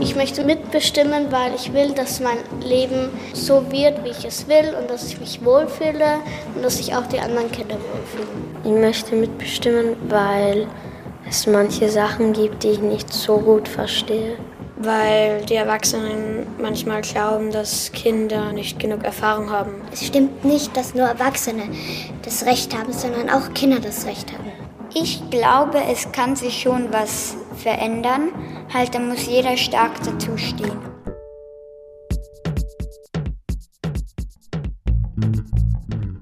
Ich möchte mitbestimmen, weil ich will, dass mein Leben so wird, wie ich es will und dass ich mich wohlfühle und dass sich auch die anderen Kinder wohlfühlen. Ich möchte mitbestimmen, weil es manche Sachen gibt, die ich nicht so gut verstehe. Weil die Erwachsenen manchmal glauben, dass Kinder nicht genug Erfahrung haben. Es stimmt nicht, dass nur Erwachsene das Recht haben, sondern auch Kinder das Recht haben. Ich glaube, es kann sich schon was verändern. Halt, da muss jeder stark dazu stehen.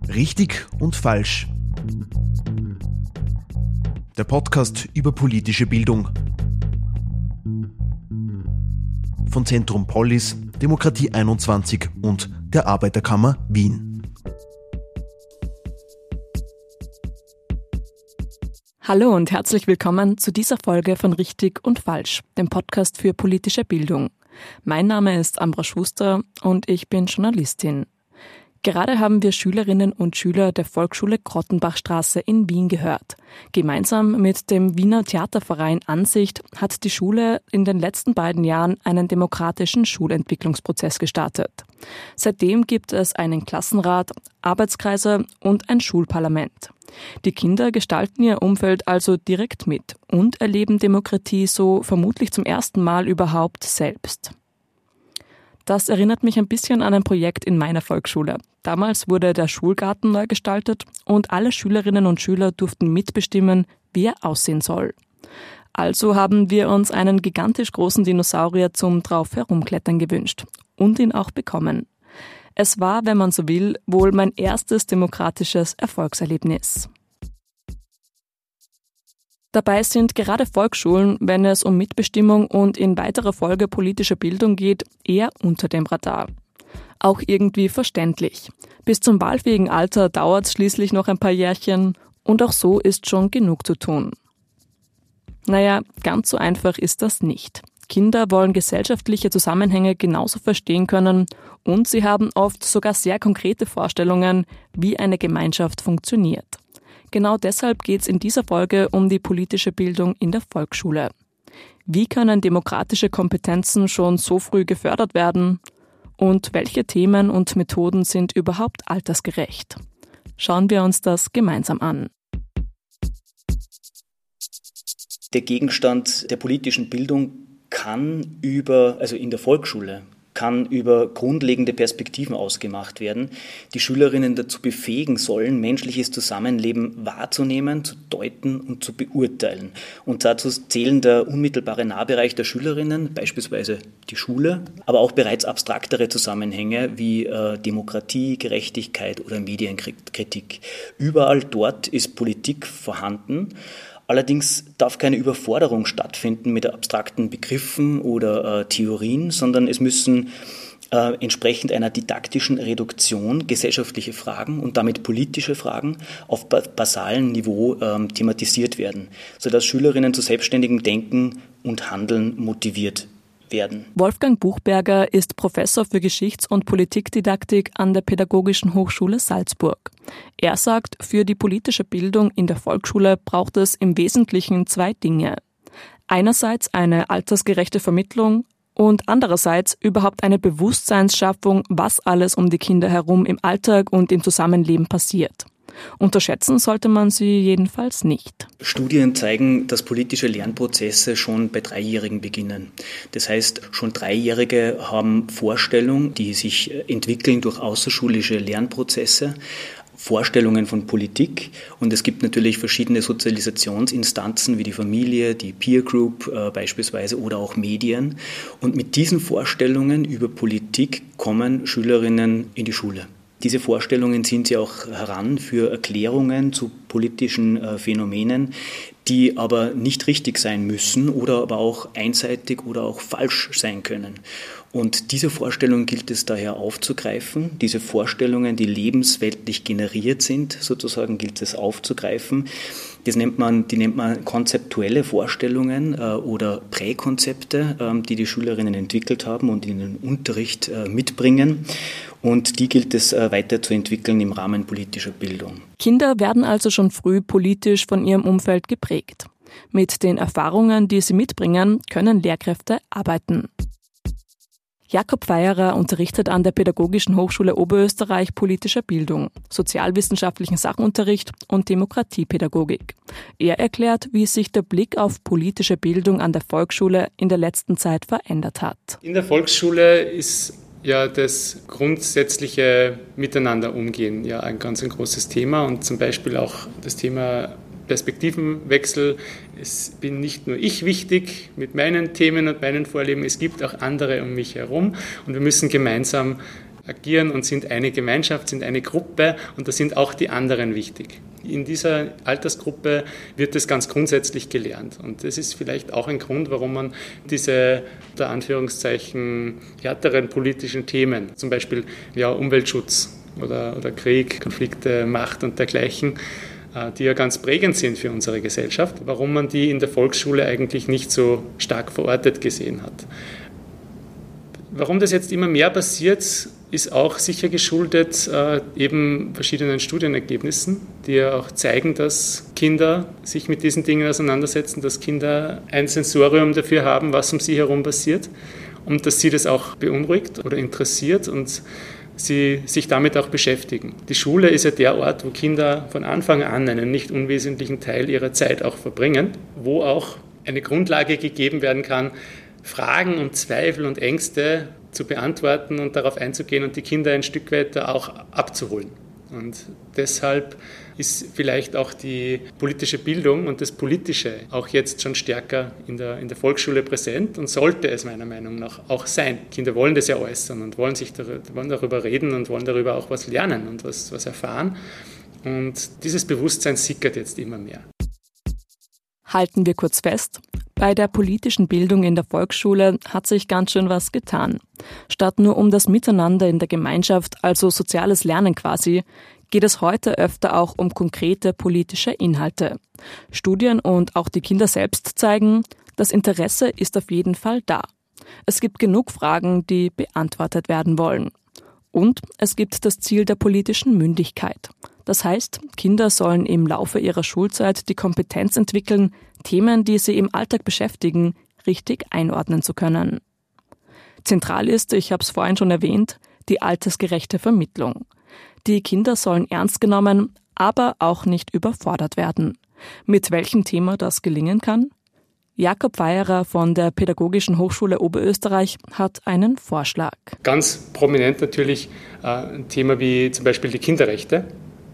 Richtig und falsch. Der Podcast über politische Bildung. Von Zentrum Polis, Demokratie 21 und der Arbeiterkammer Wien. Hallo und herzlich willkommen zu dieser Folge von Richtig und Falsch, dem Podcast für politische Bildung. Mein Name ist Ambra Schuster und ich bin Journalistin. Gerade haben wir Schülerinnen und Schüler der Volksschule Grottenbachstraße in Wien gehört. Gemeinsam mit dem Wiener Theaterverein Ansicht hat die Schule in den letzten beiden Jahren einen demokratischen Schulentwicklungsprozess gestartet. Seitdem gibt es einen Klassenrat, Arbeitskreise und ein Schulparlament. Die Kinder gestalten ihr Umfeld also direkt mit und erleben Demokratie so vermutlich zum ersten Mal überhaupt selbst. Das erinnert mich ein bisschen an ein Projekt in meiner Volksschule. Damals wurde der Schulgarten neu gestaltet und alle Schülerinnen und Schüler durften mitbestimmen, wie er aussehen soll. Also haben wir uns einen gigantisch großen Dinosaurier zum drauf herumklettern gewünscht und ihn auch bekommen. Es war, wenn man so will, wohl mein erstes demokratisches Erfolgserlebnis. Dabei sind gerade Volksschulen, wenn es um Mitbestimmung und in weiterer Folge politische Bildung geht, eher unter dem Radar. Auch irgendwie verständlich. Bis zum wahlfähigen Alter dauert es schließlich noch ein paar Jährchen und auch so ist schon genug zu tun. Naja, ganz so einfach ist das nicht. Kinder wollen gesellschaftliche Zusammenhänge genauso verstehen können und sie haben oft sogar sehr konkrete Vorstellungen, wie eine Gemeinschaft funktioniert. Genau deshalb geht es in dieser Folge um die politische Bildung in der Volksschule. Wie können demokratische Kompetenzen schon so früh gefördert werden? Und welche Themen und Methoden sind überhaupt altersgerecht? Schauen wir uns das gemeinsam an. Der Gegenstand der politischen Bildung kann über, also in der Volksschule, kann über grundlegende Perspektiven ausgemacht werden, die Schülerinnen dazu befähigen sollen, menschliches Zusammenleben wahrzunehmen, zu deuten und zu beurteilen. Und dazu zählen der unmittelbare Nahbereich der Schülerinnen, beispielsweise die Schule, aber auch bereits abstraktere Zusammenhänge wie äh, Demokratie, Gerechtigkeit oder Medienkritik. Überall dort ist Politik vorhanden Allerdings darf keine Überforderung stattfinden mit abstrakten Begriffen oder äh, Theorien, sondern es müssen äh, entsprechend einer didaktischen Reduktion gesellschaftliche Fragen und damit politische Fragen auf basalem Niveau ähm, thematisiert werden, sodass Schülerinnen zu selbstständigem Denken und Handeln motiviert werden. Wolfgang Buchberger ist Professor für Geschichts- und Politikdidaktik an der Pädagogischen Hochschule Salzburg. Er sagt, für die politische Bildung in der Volksschule braucht es im Wesentlichen zwei Dinge. Einerseits eine altersgerechte Vermittlung und andererseits überhaupt eine Bewusstseinsschaffung, was alles um die Kinder herum im Alltag und im Zusammenleben passiert. Unterschätzen sollte man sie jedenfalls nicht. Studien zeigen, dass politische Lernprozesse schon bei Dreijährigen beginnen. Das heißt, schon Dreijährige haben Vorstellungen, die sich entwickeln durch außerschulische Lernprozesse. Vorstellungen von Politik und es gibt natürlich verschiedene Sozialisationsinstanzen wie die Familie, die Peer Group äh, beispielsweise oder auch Medien. Und mit diesen Vorstellungen über Politik kommen Schülerinnen in die Schule. Diese Vorstellungen ziehen sie auch heran für Erklärungen zu politischen äh, Phänomenen, die aber nicht richtig sein müssen oder aber auch einseitig oder auch falsch sein können. Und diese Vorstellungen gilt es daher aufzugreifen. Diese Vorstellungen, die lebensweltlich generiert sind, sozusagen gilt es aufzugreifen. Das nennt man, die nennt man konzeptuelle Vorstellungen äh, oder Präkonzepte, äh, die die Schülerinnen entwickelt haben und in den Unterricht äh, mitbringen. Und die gilt es äh, weiterzuentwickeln im Rahmen politischer Bildung. Kinder werden also schon früh politisch von ihrem Umfeld geprägt. Mit den Erfahrungen, die sie mitbringen, können Lehrkräfte arbeiten. Jakob Weierer unterrichtet an der Pädagogischen Hochschule Oberösterreich politischer Bildung, sozialwissenschaftlichen Sachunterricht und Demokratiepädagogik. Er erklärt, wie sich der Blick auf politische Bildung an der Volksschule in der letzten Zeit verändert hat. In der Volksschule ist ja das grundsätzliche Miteinanderumgehen ja ein ganz ein großes Thema und zum Beispiel auch das Thema Perspektivenwechsel. Es bin nicht nur ich wichtig mit meinen Themen und meinen Vorlieben, es gibt auch andere um mich herum und wir müssen gemeinsam agieren und sind eine Gemeinschaft, sind eine Gruppe und da sind auch die anderen wichtig. In dieser Altersgruppe wird das ganz grundsätzlich gelernt und das ist vielleicht auch ein Grund, warum man diese, unter Anführungszeichen, härteren politischen Themen, zum Beispiel ja, Umweltschutz oder, oder Krieg, Konflikte, Macht und dergleichen, äh, die ja ganz prägend sind für unsere Gesellschaft, warum man die in der Volksschule eigentlich nicht so stark verortet gesehen hat. Warum das jetzt immer mehr passiert, ist auch sicher geschuldet äh, eben verschiedenen Studienergebnissen, die ja auch zeigen, dass Kinder sich mit diesen Dingen auseinandersetzen, dass Kinder ein Sensorium dafür haben, was um sie herum passiert und dass sie das auch beunruhigt oder interessiert und sie sich damit auch beschäftigen. Die Schule ist ja der Ort, wo Kinder von Anfang an einen nicht unwesentlichen Teil ihrer Zeit auch verbringen, wo auch eine Grundlage gegeben werden kann, Fragen und Zweifel und Ängste zu beantworten und darauf einzugehen und die Kinder ein Stück weiter auch abzuholen. Und deshalb ist vielleicht auch die politische Bildung und das Politische auch jetzt schon stärker in der, in der Volksschule präsent und sollte es meiner Meinung nach auch sein. Kinder wollen das ja äußern und wollen, sich darüber, wollen darüber reden und wollen darüber auch was lernen und was, was erfahren. Und dieses Bewusstsein sickert jetzt immer mehr. Halten wir kurz fest, bei der politischen Bildung in der Volksschule hat sich ganz schön was getan. Statt nur um das Miteinander in der Gemeinschaft, also soziales Lernen quasi, geht es heute öfter auch um konkrete politische Inhalte. Studien und auch die Kinder selbst zeigen, das Interesse ist auf jeden Fall da. Es gibt genug Fragen, die beantwortet werden wollen. Und es gibt das Ziel der politischen Mündigkeit. Das heißt, Kinder sollen im Laufe ihrer Schulzeit die Kompetenz entwickeln, Themen, die sie im Alltag beschäftigen, richtig einordnen zu können. Zentral ist, ich habe es vorhin schon erwähnt, die altersgerechte Vermittlung. Die Kinder sollen ernst genommen, aber auch nicht überfordert werden. Mit welchem Thema das gelingen kann? Jakob Weierer von der Pädagogischen Hochschule Oberösterreich hat einen Vorschlag. Ganz prominent natürlich äh, ein Thema wie zum Beispiel die Kinderrechte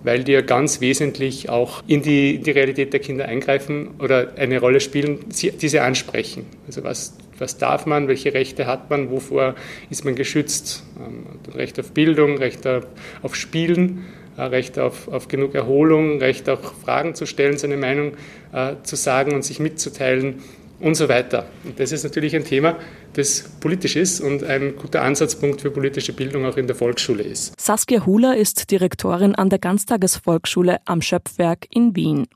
weil die ja ganz wesentlich auch in die, in die Realität der Kinder eingreifen oder eine Rolle spielen, diese ansprechen. Also was, was darf man, welche Rechte hat man, wovor ist man geschützt? Ähm, Recht auf Bildung, Recht auf, auf Spielen. Äh, Recht auf, auf genug Erholung, Recht auch Fragen zu stellen, seine Meinung äh, zu sagen und sich mitzuteilen und so weiter. Und das ist natürlich ein Thema, das politisch ist und ein guter Ansatzpunkt für politische Bildung auch in der Volksschule ist. Saskia Huler ist Direktorin an der Ganztagesvolksschule am Schöpfwerk in Wien.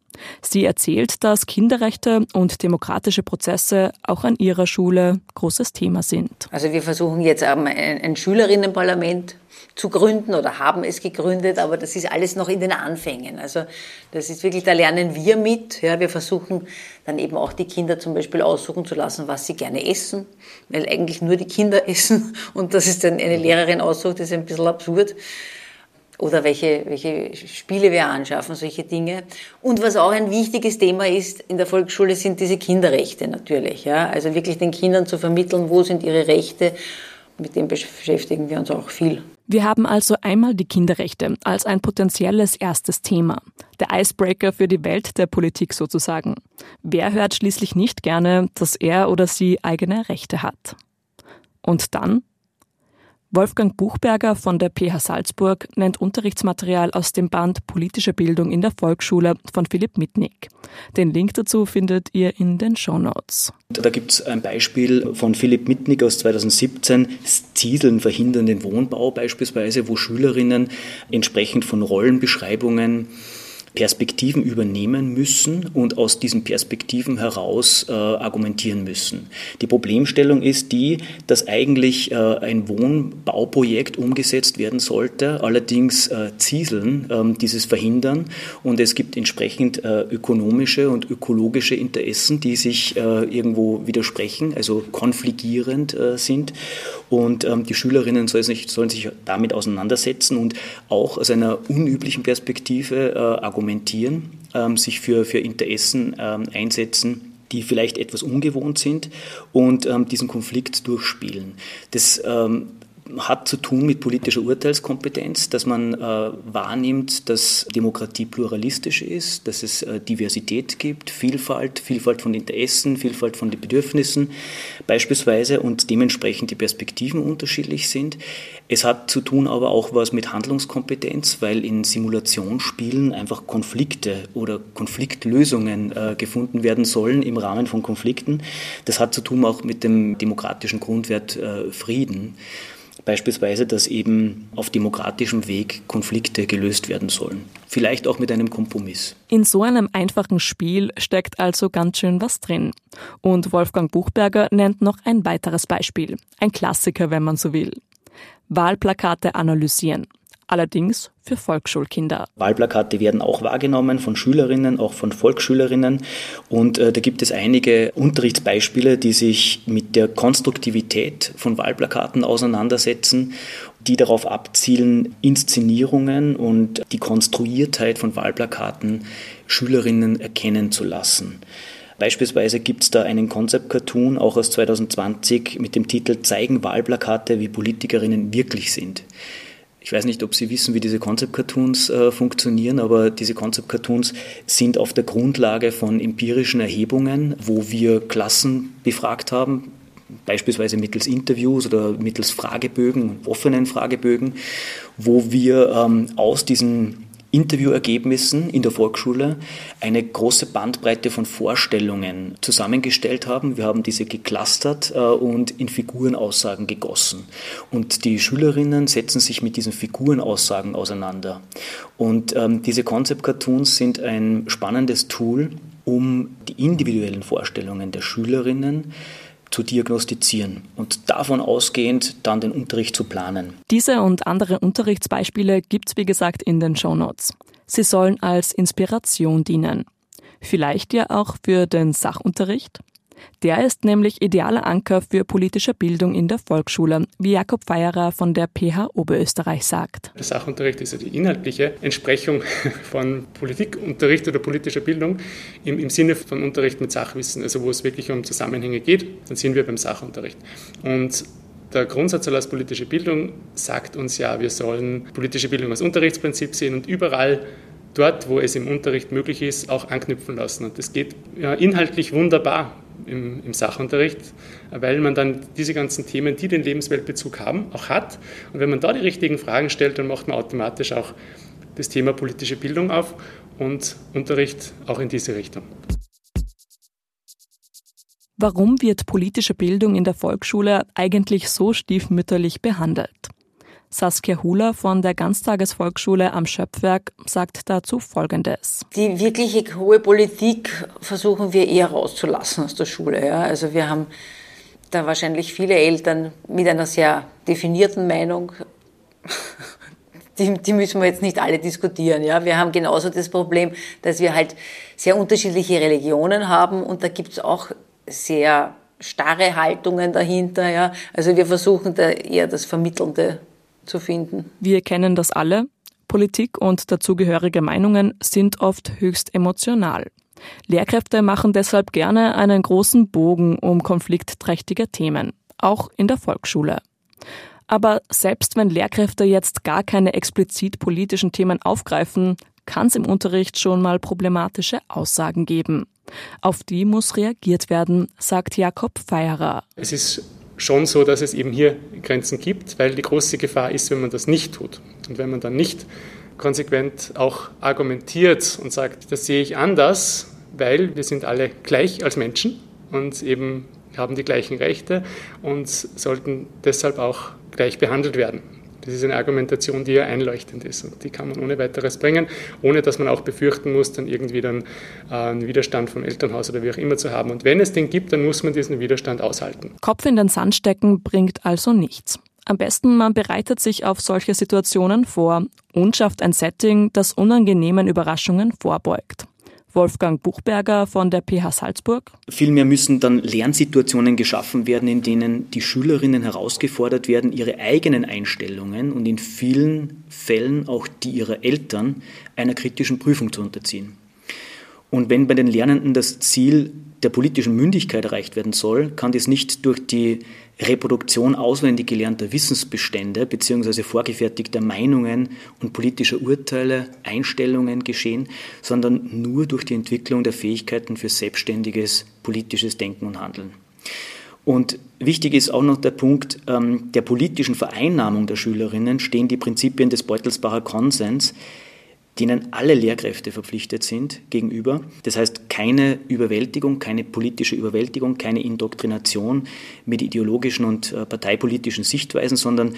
Sie erzählt, dass Kinderrechte und demokratische Prozesse auch an ihrer Schule großes Thema sind. Also wir versuchen jetzt ein Schülerinnenparlament zu gründen oder haben es gegründet, aber das ist alles noch in den Anfängen. Also das ist wirklich, da lernen wir mit. Ja, wir versuchen dann eben auch die Kinder zum Beispiel aussuchen zu lassen, was sie gerne essen, weil eigentlich nur die Kinder essen und das ist dann eine Lehrerin aussucht, das ist ein bisschen absurd. Oder welche, welche Spiele wir anschaffen, solche Dinge. Und was auch ein wichtiges Thema ist in der Volksschule, sind diese Kinderrechte natürlich. Ja? Also wirklich den Kindern zu vermitteln, wo sind ihre Rechte. Mit dem beschäftigen wir uns auch viel. Wir haben also einmal die Kinderrechte als ein potenzielles erstes Thema. Der Icebreaker für die Welt der Politik sozusagen. Wer hört schließlich nicht gerne, dass er oder sie eigene Rechte hat? Und dann Wolfgang Buchberger von der PH Salzburg nennt Unterrichtsmaterial aus dem Band Politische Bildung in der Volksschule von Philipp Mitnick. Den Link dazu findet ihr in den Show Notes. Da gibt es ein Beispiel von Philipp Mitnick aus 2017, Zieseln verhindern den Wohnbau beispielsweise, wo Schülerinnen entsprechend von Rollenbeschreibungen Perspektiven übernehmen müssen und aus diesen Perspektiven heraus äh, argumentieren müssen. Die Problemstellung ist die, dass eigentlich äh, ein Wohnbauprojekt umgesetzt werden sollte, allerdings äh, Zieseln ähm, dieses verhindern und es gibt entsprechend äh, ökonomische und ökologische Interessen, die sich äh, irgendwo widersprechen, also konfligierend äh, sind und ähm, die Schülerinnen sollen sich, sollen sich damit auseinandersetzen und auch aus einer unüblichen Perspektive argumentieren argumentieren, ähm, sich für, für Interessen ähm, einsetzen, die vielleicht etwas ungewohnt sind und ähm, diesen Konflikt durchspielen. Das ähm, hat zu tun mit politischer Urteilskompetenz, dass man äh, wahrnimmt, dass Demokratie pluralistisch ist, dass es äh, Diversität gibt, Vielfalt, Vielfalt von Interessen, Vielfalt von den Bedürfnissen beispielsweise und dementsprechend die Perspektiven unterschiedlich sind. Es hat zu tun aber auch was mit Handlungskompetenz, weil in Simulationsspielen einfach Konflikte oder Konfliktlösungen äh, gefunden werden sollen im Rahmen von Konflikten. Das hat zu tun auch mit dem demokratischen Grundwert äh, Frieden. Beispielsweise, dass eben auf demokratischem Weg Konflikte gelöst werden sollen. Vielleicht auch mit einem Kompromiss. In so einem einfachen Spiel steckt also ganz schön was drin. Und Wolfgang Buchberger nennt noch ein weiteres Beispiel. Ein Klassiker, wenn man so will. Wahlplakate analysieren allerdings für Volksschulkinder. Wahlplakate werden auch wahrgenommen von Schülerinnen, auch von Volksschülerinnen. Und äh, da gibt es einige Unterrichtsbeispiele, die sich mit der Konstruktivität von Wahlplakaten auseinandersetzen, die darauf abzielen, Inszenierungen und die Konstruiertheit von Wahlplakaten Schülerinnen erkennen zu lassen. Beispielsweise gibt es da einen Concept-Cartoon, auch aus 2020, mit dem Titel Zeigen Wahlplakate, wie Politikerinnen wirklich sind. Ich weiß nicht, ob Sie wissen, wie diese Concept-Cartoons äh, funktionieren, aber diese Concept-Cartoons sind auf der Grundlage von empirischen Erhebungen, wo wir Klassen befragt haben, beispielsweise mittels Interviews oder mittels Fragebögen, offenen Fragebögen, wo wir ähm, aus diesen Interviewergebnissen in der Volksschule eine große Bandbreite von Vorstellungen zusammengestellt haben. Wir haben diese geclustert äh, und in Figurenaussagen gegossen. Und die Schülerinnen setzen sich mit diesen Figurenaussagen auseinander. Und ähm, diese Concept Cartoons sind ein spannendes Tool, um die individuellen Vorstellungen der Schülerinnen zu diagnostizieren und davon ausgehend dann den Unterricht zu planen. Diese und andere Unterrichtsbeispiele gibt es wie gesagt in den Show Notes. Sie sollen als Inspiration dienen. Vielleicht ja auch für den Sachunterricht? Der ist nämlich idealer Anker für politische Bildung in der Volksschule, wie Jakob Feierer von der PH Oberösterreich sagt. Der Sachunterricht ist ja die inhaltliche Entsprechung von Politikunterricht oder politischer Bildung im, im Sinne von Unterricht mit Sachwissen, also wo es wirklich um Zusammenhänge geht, dann sind wir beim Sachunterricht. Und der Grundsatz als politische Bildung sagt uns ja, wir sollen politische Bildung als Unterrichtsprinzip sehen und überall dort, wo es im Unterricht möglich ist, auch anknüpfen lassen. Und das geht ja, inhaltlich wunderbar im, im, Sachunterricht, weil man dann diese ganzen Themen, die den Lebensweltbezug haben, auch hat. Und wenn man da die richtigen Fragen stellt, dann macht man automatisch auch das Thema politische Bildung auf und Unterricht auch in diese Richtung. Warum wird politische Bildung in der Volksschule eigentlich so stiefmütterlich behandelt? Saskia Hula von der Ganztagesvolksschule am Schöpfwerk sagt dazu Folgendes. Die wirkliche hohe Politik versuchen wir eher rauszulassen aus der Schule. Ja. Also wir haben da wahrscheinlich viele Eltern mit einer sehr definierten Meinung. Die, die müssen wir jetzt nicht alle diskutieren. Ja. Wir haben genauso das Problem, dass wir halt sehr unterschiedliche Religionen haben und da gibt es auch sehr starre Haltungen dahinter. Ja. Also wir versuchen da eher das Vermittelnde zu finden. Wir kennen das alle. Politik und dazugehörige Meinungen sind oft höchst emotional. Lehrkräfte machen deshalb gerne einen großen Bogen um konfliktträchtige Themen, auch in der Volksschule. Aber selbst wenn Lehrkräfte jetzt gar keine explizit politischen Themen aufgreifen, kann es im Unterricht schon mal problematische Aussagen geben. Auf die muss reagiert werden, sagt Jakob Feierer. Es ist schon so, dass es eben hier Grenzen gibt, weil die große Gefahr ist, wenn man das nicht tut. Und wenn man dann nicht konsequent auch argumentiert und sagt, das sehe ich anders, weil wir sind alle gleich als Menschen und eben haben die gleichen Rechte und sollten deshalb auch gleich behandelt werden. Das ist eine Argumentation, die ja einleuchtend ist und die kann man ohne weiteres bringen, ohne dass man auch befürchten muss, dann irgendwie dann äh, einen Widerstand vom Elternhaus oder wie auch immer zu haben. Und wenn es den gibt, dann muss man diesen Widerstand aushalten. Kopf in den Sand stecken bringt also nichts. Am besten man bereitet sich auf solche Situationen vor und schafft ein Setting, das unangenehmen Überraschungen vorbeugt. Wolfgang Buchberger von der PH Salzburg. Vielmehr müssen dann Lernsituationen geschaffen werden, in denen die Schülerinnen herausgefordert werden, ihre eigenen Einstellungen und in vielen Fällen auch die ihrer Eltern einer kritischen Prüfung zu unterziehen. Und wenn bei den Lernenden das Ziel der politischen Mündigkeit erreicht werden soll, kann dies nicht durch die Reproduktion auswendig gelernter Wissensbestände bzw. vorgefertigter Meinungen und politischer Urteile, Einstellungen geschehen, sondern nur durch die Entwicklung der Fähigkeiten für selbstständiges politisches Denken und Handeln. Und wichtig ist auch noch der Punkt ähm, der politischen Vereinnahmung der Schülerinnen stehen die Prinzipien des Beutelsbacher Konsens, denen alle Lehrkräfte verpflichtet sind gegenüber. Das heißt, keine Überwältigung, keine politische Überwältigung, keine Indoktrination mit ideologischen und äh, parteipolitischen Sichtweisen, sondern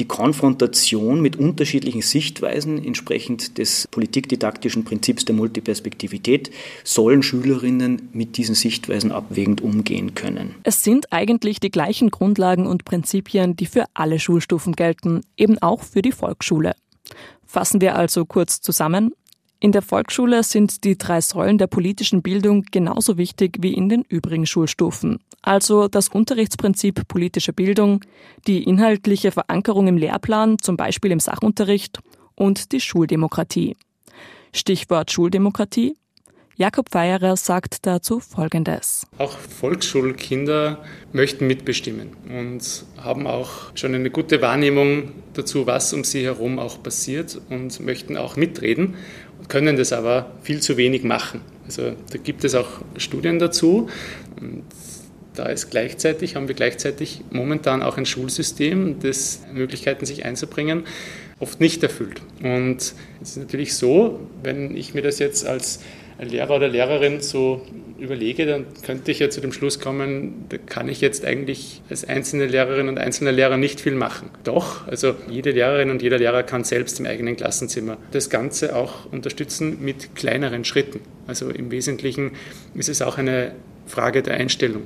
die Konfrontation mit unterschiedlichen Sichtweisen entsprechend des politikdidaktischen Prinzips der Multiperspektivität sollen Schülerinnen mit diesen Sichtweisen abwägend umgehen können. Es sind eigentlich die gleichen Grundlagen und Prinzipien, die für alle Schulstufen gelten, eben auch für die Volksschule. Fassen wir also kurz zusammen. In der Volksschule sind die drei Säulen der politischen Bildung genauso wichtig wie in den übrigen Schulstufen. Also das Unterrichtsprinzip politische Bildung, die inhaltliche Verankerung im Lehrplan, zum Beispiel im Sachunterricht und die Schuldemokratie. Stichwort Schuldemokratie. Jakob Feierer sagt dazu Folgendes. Auch Volksschulkinder möchten mitbestimmen und haben auch schon eine gute Wahrnehmung dazu, was um sie herum auch passiert und möchten auch mitreden, können das aber viel zu wenig machen. Also da gibt es auch Studien dazu. Und da ist gleichzeitig, haben wir gleichzeitig momentan auch ein Schulsystem, das Möglichkeiten, sich einzubringen, oft nicht erfüllt. Und es ist natürlich so, wenn ich mir das jetzt als Lehrer oder Lehrerin so überlege, dann könnte ich ja zu dem Schluss kommen, da kann ich jetzt eigentlich als einzelne Lehrerin und einzelner Lehrer nicht viel machen. Doch, also jede Lehrerin und jeder Lehrer kann selbst im eigenen Klassenzimmer das Ganze auch unterstützen mit kleineren Schritten. Also im Wesentlichen ist es auch eine Frage der Einstellung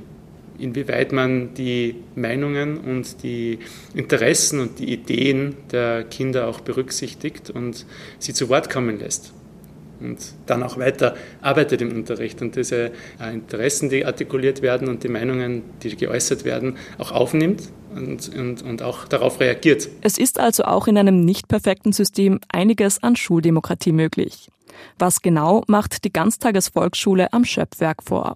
inwieweit man die Meinungen und die Interessen und die Ideen der Kinder auch berücksichtigt und sie zu Wort kommen lässt und dann auch weiter arbeitet im Unterricht und diese äh, Interessen, die artikuliert werden und die Meinungen, die geäußert werden, auch aufnimmt und, und, und auch darauf reagiert. Es ist also auch in einem nicht perfekten System einiges an Schuldemokratie möglich. Was genau macht die Ganztagesvolksschule am Schöpfwerk vor?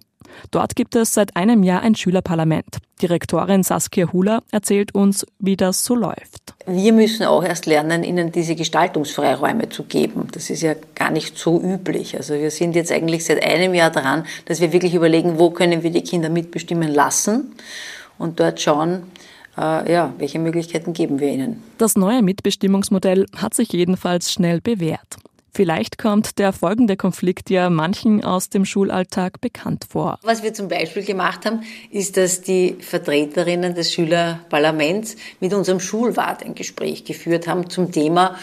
Dort gibt es seit einem Jahr ein Schülerparlament. Direktorin Saskia Hula erzählt uns, wie das so läuft. Wir müssen auch erst lernen, ihnen diese Gestaltungsfreiräume zu geben. Das ist ja gar nicht so üblich. Also wir sind jetzt eigentlich seit einem Jahr dran, dass wir wirklich überlegen, wo können wir die Kinder mitbestimmen lassen und dort schauen, äh, ja, welche Möglichkeiten geben wir ihnen. Das neue Mitbestimmungsmodell hat sich jedenfalls schnell bewährt. Vielleicht kommt der folgende Konflikt ja manchen aus dem Schulalltag bekannt vor. Was wir zum Beispiel gemacht haben, ist, dass die Vertreterinnen des Schülerparlaments mit unserem Schulwart ein Gespräch geführt haben zum Thema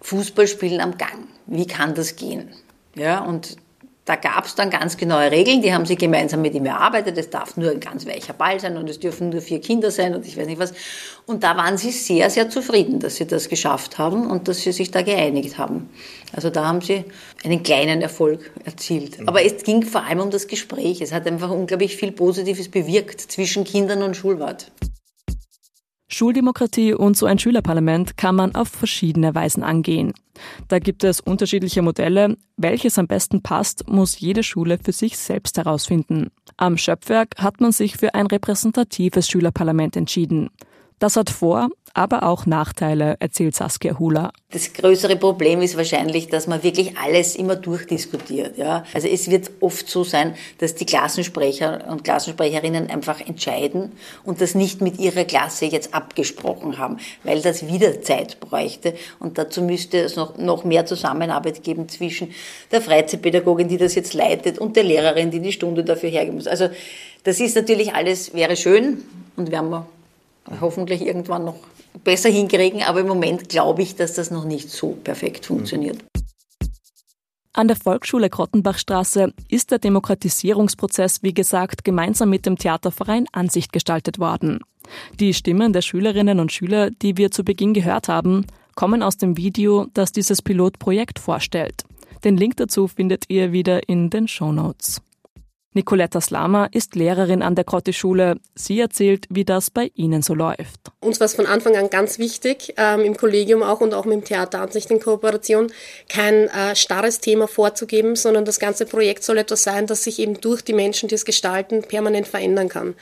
Fußballspielen am Gang. Wie kann das gehen? Ja, und da gab es dann ganz genaue Regeln, die haben sie gemeinsam mit ihm erarbeitet. Es darf nur ein ganz weicher Ball sein und es dürfen nur vier Kinder sein und ich weiß nicht was. Und da waren sie sehr, sehr zufrieden, dass sie das geschafft haben und dass sie sich da geeinigt haben. Also da haben sie einen kleinen Erfolg erzielt. Aber es ging vor allem um das Gespräch. Es hat einfach unglaublich viel Positives bewirkt zwischen Kindern und Schulwart. Schuldemokratie und so ein Schülerparlament kann man auf verschiedene Weisen angehen. Da gibt es unterschiedliche Modelle. Welches am besten passt, muss jede Schule für sich selbst herausfinden. Am Schöpfwerk hat man sich für ein repräsentatives Schülerparlament entschieden. Das hat Vor- aber auch Nachteile, erzählt Saskia Hula. Das größere Problem ist wahrscheinlich, dass man wirklich alles immer durchdiskutiert. Ja? Also es wird oft so sein, dass die Klassensprecher und Klassensprecherinnen einfach entscheiden und das nicht mit ihrer Klasse jetzt abgesprochen haben, weil das wieder Zeit bräuchte. Und dazu müsste es noch, noch mehr Zusammenarbeit geben zwischen der Freizeitpädagogin, die das jetzt leitet, und der Lehrerin, die die Stunde dafür hergeben muss. Also das ist natürlich alles, wäre schön und werden wir hoffentlich irgendwann noch besser hinkriegen, aber im Moment glaube ich, dass das noch nicht so perfekt funktioniert. An der Volksschule Grottenbachstraße ist der Demokratisierungsprozess, wie gesagt, gemeinsam mit dem Theaterverein Ansicht gestaltet worden. Die Stimmen der Schülerinnen und Schüler, die wir zu Beginn gehört haben, kommen aus dem Video, das dieses Pilotprojekt vorstellt. Den Link dazu findet ihr wieder in den Show Notes. Nicoletta Slama ist Lehrerin an der Krotti-Schule. Sie erzählt, wie das bei Ihnen so läuft. Uns war es von Anfang an ganz wichtig, ähm, im Kollegium auch und auch mit dem Theater Ansicht in Kooperation, kein äh, starres Thema vorzugeben, sondern das ganze Projekt soll etwas sein, das sich eben durch die Menschen, die es gestalten, permanent verändern kann.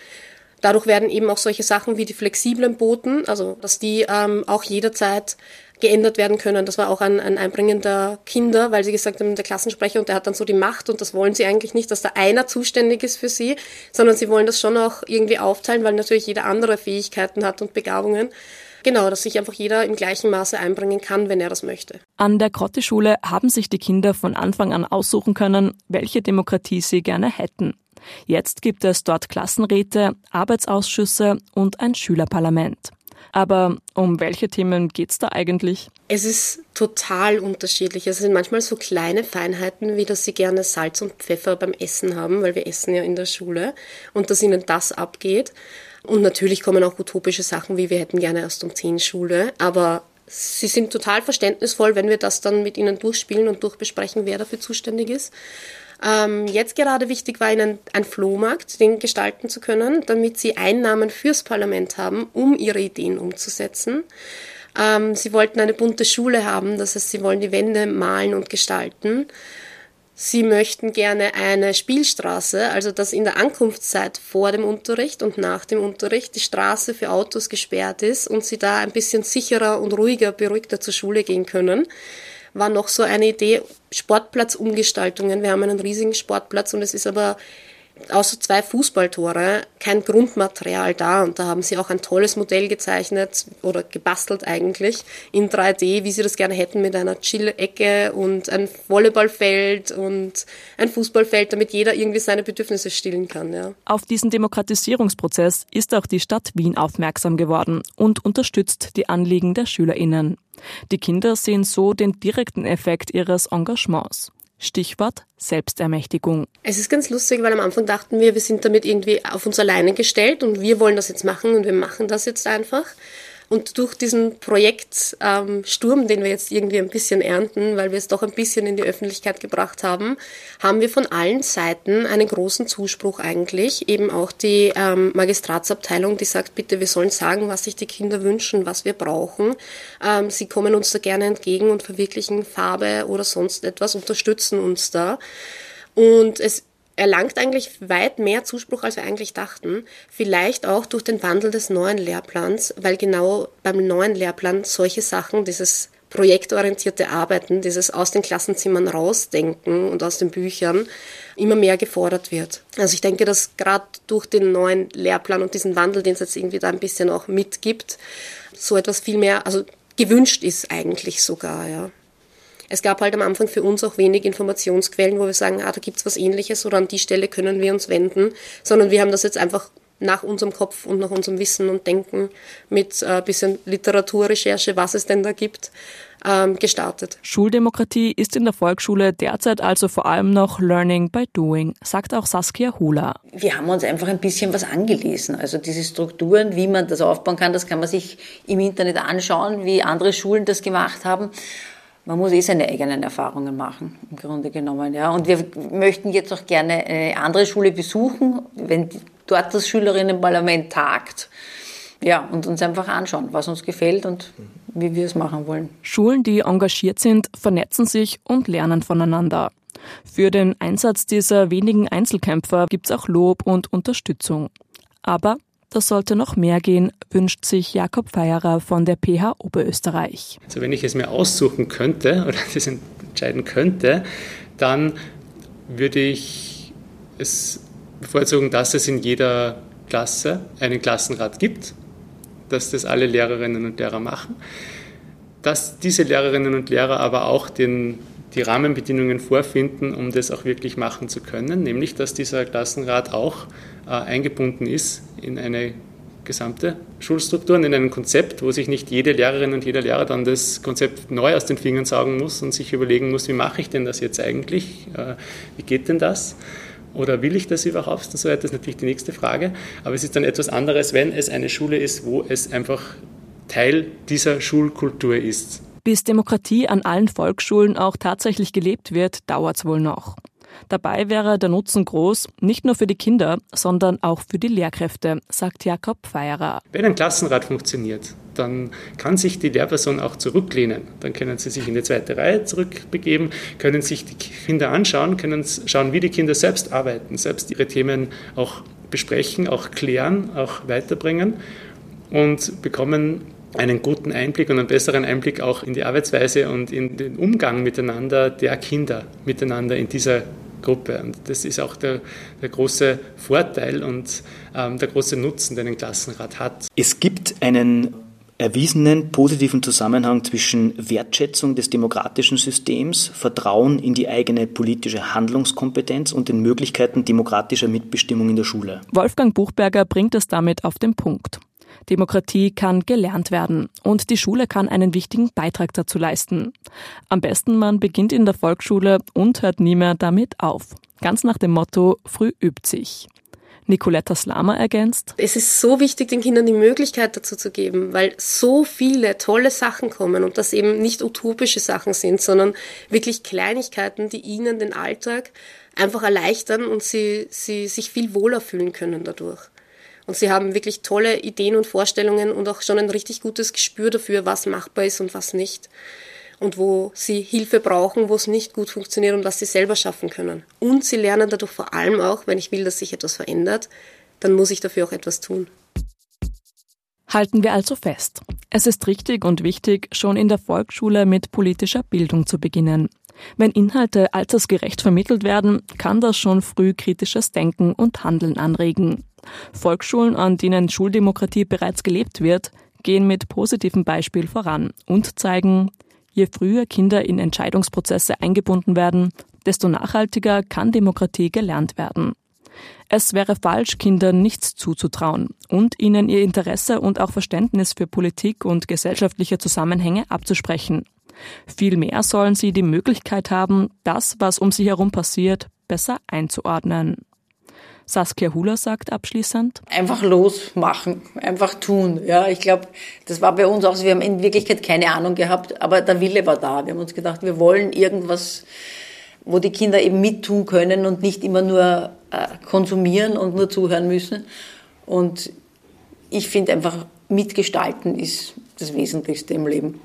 Dadurch werden eben auch solche Sachen wie die flexiblen Boten, also dass die ähm, auch jederzeit geändert werden können. Das war auch ein, ein Einbringen der Kinder, weil sie gesagt haben, der Klassensprecher und der hat dann so die Macht und das wollen sie eigentlich nicht, dass da einer zuständig ist für sie, sondern sie wollen das schon auch irgendwie aufteilen, weil natürlich jeder andere Fähigkeiten hat und Begabungen. Genau, dass sich einfach jeder im gleichen Maße einbringen kann, wenn er das möchte. An der Grotte-Schule haben sich die Kinder von Anfang an aussuchen können, welche Demokratie sie gerne hätten. Jetzt gibt es dort Klassenräte, Arbeitsausschüsse und ein Schülerparlament. Aber um welche Themen geht es da eigentlich? Es ist total unterschiedlich. Es sind manchmal so kleine Feinheiten, wie dass sie gerne Salz und Pfeffer beim Essen haben, weil wir essen ja in der Schule und dass ihnen das abgeht. Und natürlich kommen auch utopische Sachen, wie wir hätten gerne erst um 10 Schule. Aber sie sind total verständnisvoll, wenn wir das dann mit ihnen durchspielen und durchbesprechen, wer dafür zuständig ist. Ähm, jetzt gerade wichtig war ihnen ein Flohmarkt, den gestalten zu können, damit sie Einnahmen fürs Parlament haben, um ihre Ideen umzusetzen. Ähm, sie wollten eine bunte Schule haben, das heißt, sie wollen die Wände malen und gestalten. Sie möchten gerne eine Spielstraße, also dass in der Ankunftszeit vor dem Unterricht und nach dem Unterricht die Straße für Autos gesperrt ist und sie da ein bisschen sicherer und ruhiger, beruhigter zur Schule gehen können war noch so eine Idee, Sportplatzumgestaltungen. Wir haben einen riesigen Sportplatz und es ist aber außer zwei Fußballtore kein Grundmaterial da. Und da haben sie auch ein tolles Modell gezeichnet oder gebastelt eigentlich in 3D, wie sie das gerne hätten mit einer Chill-Ecke und ein Volleyballfeld und ein Fußballfeld, damit jeder irgendwie seine Bedürfnisse stillen kann. Ja. Auf diesen Demokratisierungsprozess ist auch die Stadt Wien aufmerksam geworden und unterstützt die Anliegen der SchülerInnen. Die Kinder sehen so den direkten Effekt ihres Engagements. Stichwort Selbstermächtigung. Es ist ganz lustig, weil am Anfang dachten wir, wir sind damit irgendwie auf uns alleine gestellt und wir wollen das jetzt machen und wir machen das jetzt einfach. Und durch diesen Projektsturm, ähm, den wir jetzt irgendwie ein bisschen ernten, weil wir es doch ein bisschen in die Öffentlichkeit gebracht haben, haben wir von allen Seiten einen großen Zuspruch eigentlich. Eben auch die ähm, Magistratsabteilung, die sagt, bitte, wir sollen sagen, was sich die Kinder wünschen, was wir brauchen. Ähm, sie kommen uns da gerne entgegen und verwirklichen Farbe oder sonst etwas, unterstützen uns da. Und es erlangt eigentlich weit mehr Zuspruch, als wir eigentlich dachten. Vielleicht auch durch den Wandel des neuen Lehrplans, weil genau beim neuen Lehrplan solche Sachen, dieses projektorientierte Arbeiten, dieses aus den Klassenzimmern rausdenken und aus den Büchern immer mehr gefordert wird. Also ich denke, dass gerade durch den neuen Lehrplan und diesen Wandel, den es jetzt irgendwie da ein bisschen auch mitgibt, so etwas viel mehr, also gewünscht ist eigentlich sogar, ja. Es gab halt am Anfang für uns auch wenig Informationsquellen, wo wir sagen, ah, da gibt's was ähnliches oder an die Stelle können wir uns wenden, sondern wir haben das jetzt einfach nach unserem Kopf und nach unserem Wissen und Denken mit äh, bisschen Literaturrecherche, was es denn da gibt, ähm, gestartet. Schuldemokratie ist in der Volksschule derzeit also vor allem noch Learning by Doing, sagt auch Saskia Hula. Wir haben uns einfach ein bisschen was angelesen. Also diese Strukturen, wie man das aufbauen kann, das kann man sich im Internet anschauen, wie andere Schulen das gemacht haben man muss eh seine eigenen Erfahrungen machen, im Grunde genommen. Ja. Und wir möchten jetzt auch gerne eine andere Schule besuchen, wenn dort das Schülerinnenparlament tagt. Ja, und uns einfach anschauen, was uns gefällt und wie wir es machen wollen. Schulen, die engagiert sind, vernetzen sich und lernen voneinander. Für den Einsatz dieser wenigen Einzelkämpfer gibt es auch Lob und Unterstützung. Aber das sollte noch mehr gehen, wünscht sich Jakob Feierer von der PH Oberösterreich. Also wenn ich es mir aussuchen könnte oder das entscheiden könnte, dann würde ich es bevorzugen, dass es in jeder Klasse einen Klassenrat gibt, dass das alle Lehrerinnen und Lehrer machen, dass diese Lehrerinnen und Lehrer aber auch den, die Rahmenbedingungen vorfinden, um das auch wirklich machen zu können, nämlich dass dieser Klassenrat auch eingebunden ist in eine gesamte Schulstrukturen in einem Konzept, wo sich nicht jede Lehrerin und jeder Lehrer dann das Konzept neu aus den Fingern saugen muss und sich überlegen muss, wie mache ich denn das jetzt eigentlich? Äh, wie geht denn das? Oder will ich das überhaupt? Und so weiter, das ist natürlich die nächste Frage. Aber es ist dann etwas anderes, wenn es eine Schule ist, wo es einfach Teil dieser Schulkultur ist. Bis Demokratie an allen Volksschulen auch tatsächlich gelebt wird, dauert es wohl noch. Dabei wäre der Nutzen groß, nicht nur für die Kinder, sondern auch für die Lehrkräfte, sagt Jakob Feierer. Wenn ein Klassenrat funktioniert, dann kann sich die Lehrperson auch zurücklehnen. Dann können sie sich in die zweite Reihe zurückbegeben, können sich die Kinder anschauen, können schauen, wie die Kinder selbst arbeiten, selbst ihre Themen auch besprechen, auch klären, auch weiterbringen und bekommen einen guten Einblick und einen besseren Einblick auch in die Arbeitsweise und in den Umgang miteinander der Kinder miteinander in dieser Gruppe. Und das ist auch der, der große Vorteil und ähm, der große Nutzen, den ein Klassenrat hat. Es gibt einen erwiesenen positiven Zusammenhang zwischen Wertschätzung des demokratischen Systems, Vertrauen in die eigene politische Handlungskompetenz und den Möglichkeiten demokratischer Mitbestimmung in der Schule. Wolfgang Buchberger bringt es damit auf den Punkt. Demokratie kann gelernt werden und die Schule kann einen wichtigen Beitrag dazu leisten. Am besten man beginnt in der Volksschule und hört nie mehr damit auf. Ganz nach dem Motto, früh übt sich. Nicoletta Slama ergänzt. Es ist so wichtig, den Kindern die Möglichkeit dazu zu geben, weil so viele tolle Sachen kommen und das eben nicht utopische Sachen sind, sondern wirklich Kleinigkeiten, die ihnen den Alltag einfach erleichtern und sie, sie sich viel wohler fühlen können dadurch. Und sie haben wirklich tolle Ideen und Vorstellungen und auch schon ein richtig gutes Gespür dafür, was machbar ist und was nicht. Und wo sie Hilfe brauchen, wo es nicht gut funktioniert und was sie selber schaffen können. Und sie lernen dadurch vor allem auch, wenn ich will, dass sich etwas verändert, dann muss ich dafür auch etwas tun. Halten wir also fest. Es ist richtig und wichtig, schon in der Volksschule mit politischer Bildung zu beginnen. Wenn Inhalte altersgerecht vermittelt werden, kann das schon früh kritisches Denken und Handeln anregen. Volksschulen, an denen Schuldemokratie bereits gelebt wird, gehen mit positivem Beispiel voran und zeigen, je früher Kinder in Entscheidungsprozesse eingebunden werden, desto nachhaltiger kann Demokratie gelernt werden. Es wäre falsch, Kindern nichts zuzutrauen und ihnen ihr Interesse und auch Verständnis für Politik und gesellschaftliche Zusammenhänge abzusprechen. Vielmehr sollen sie die Möglichkeit haben, das, was um sie herum passiert, besser einzuordnen. Saskia Huler sagt abschließend. Einfach losmachen, einfach tun. Ja, ich glaube, das war bei uns auch so. Wir haben in Wirklichkeit keine Ahnung gehabt, aber der Wille war da. Wir haben uns gedacht, wir wollen irgendwas, wo die Kinder eben mittun können und nicht immer nur äh, konsumieren und nur zuhören müssen. Und ich finde einfach, mitgestalten ist das Wesentlichste im Leben.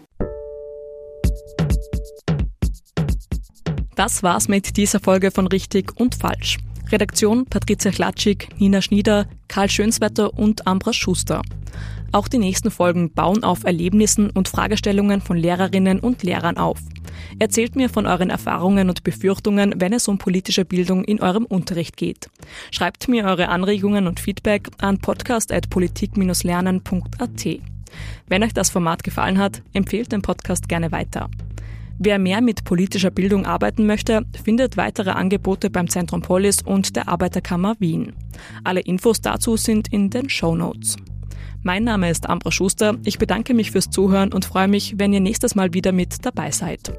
Das war's mit dieser Folge von Richtig und Falsch. Redaktion Patricia Klatschik, Nina Schnieder, Karl Schönswetter und Ambra Schuster. Auch die nächsten Folgen bauen auf Erlebnissen und Fragestellungen von Lehrerinnen und Lehrern auf. Erzählt mir von euren Erfahrungen und Befürchtungen, wenn es um politische Bildung in eurem Unterricht geht. Schreibt mir eure Anregungen und Feedback an podcast.politik-lernen.at. Wenn euch das Format gefallen hat, empfehlt den Podcast gerne weiter. Wer mehr mit politischer Bildung arbeiten möchte, findet weitere Angebote beim Zentrum Polis und der Arbeiterkammer Wien. Alle Infos dazu sind in den Show Notes. Mein Name ist Ambra Schuster. Ich bedanke mich fürs Zuhören und freue mich, wenn ihr nächstes Mal wieder mit dabei seid.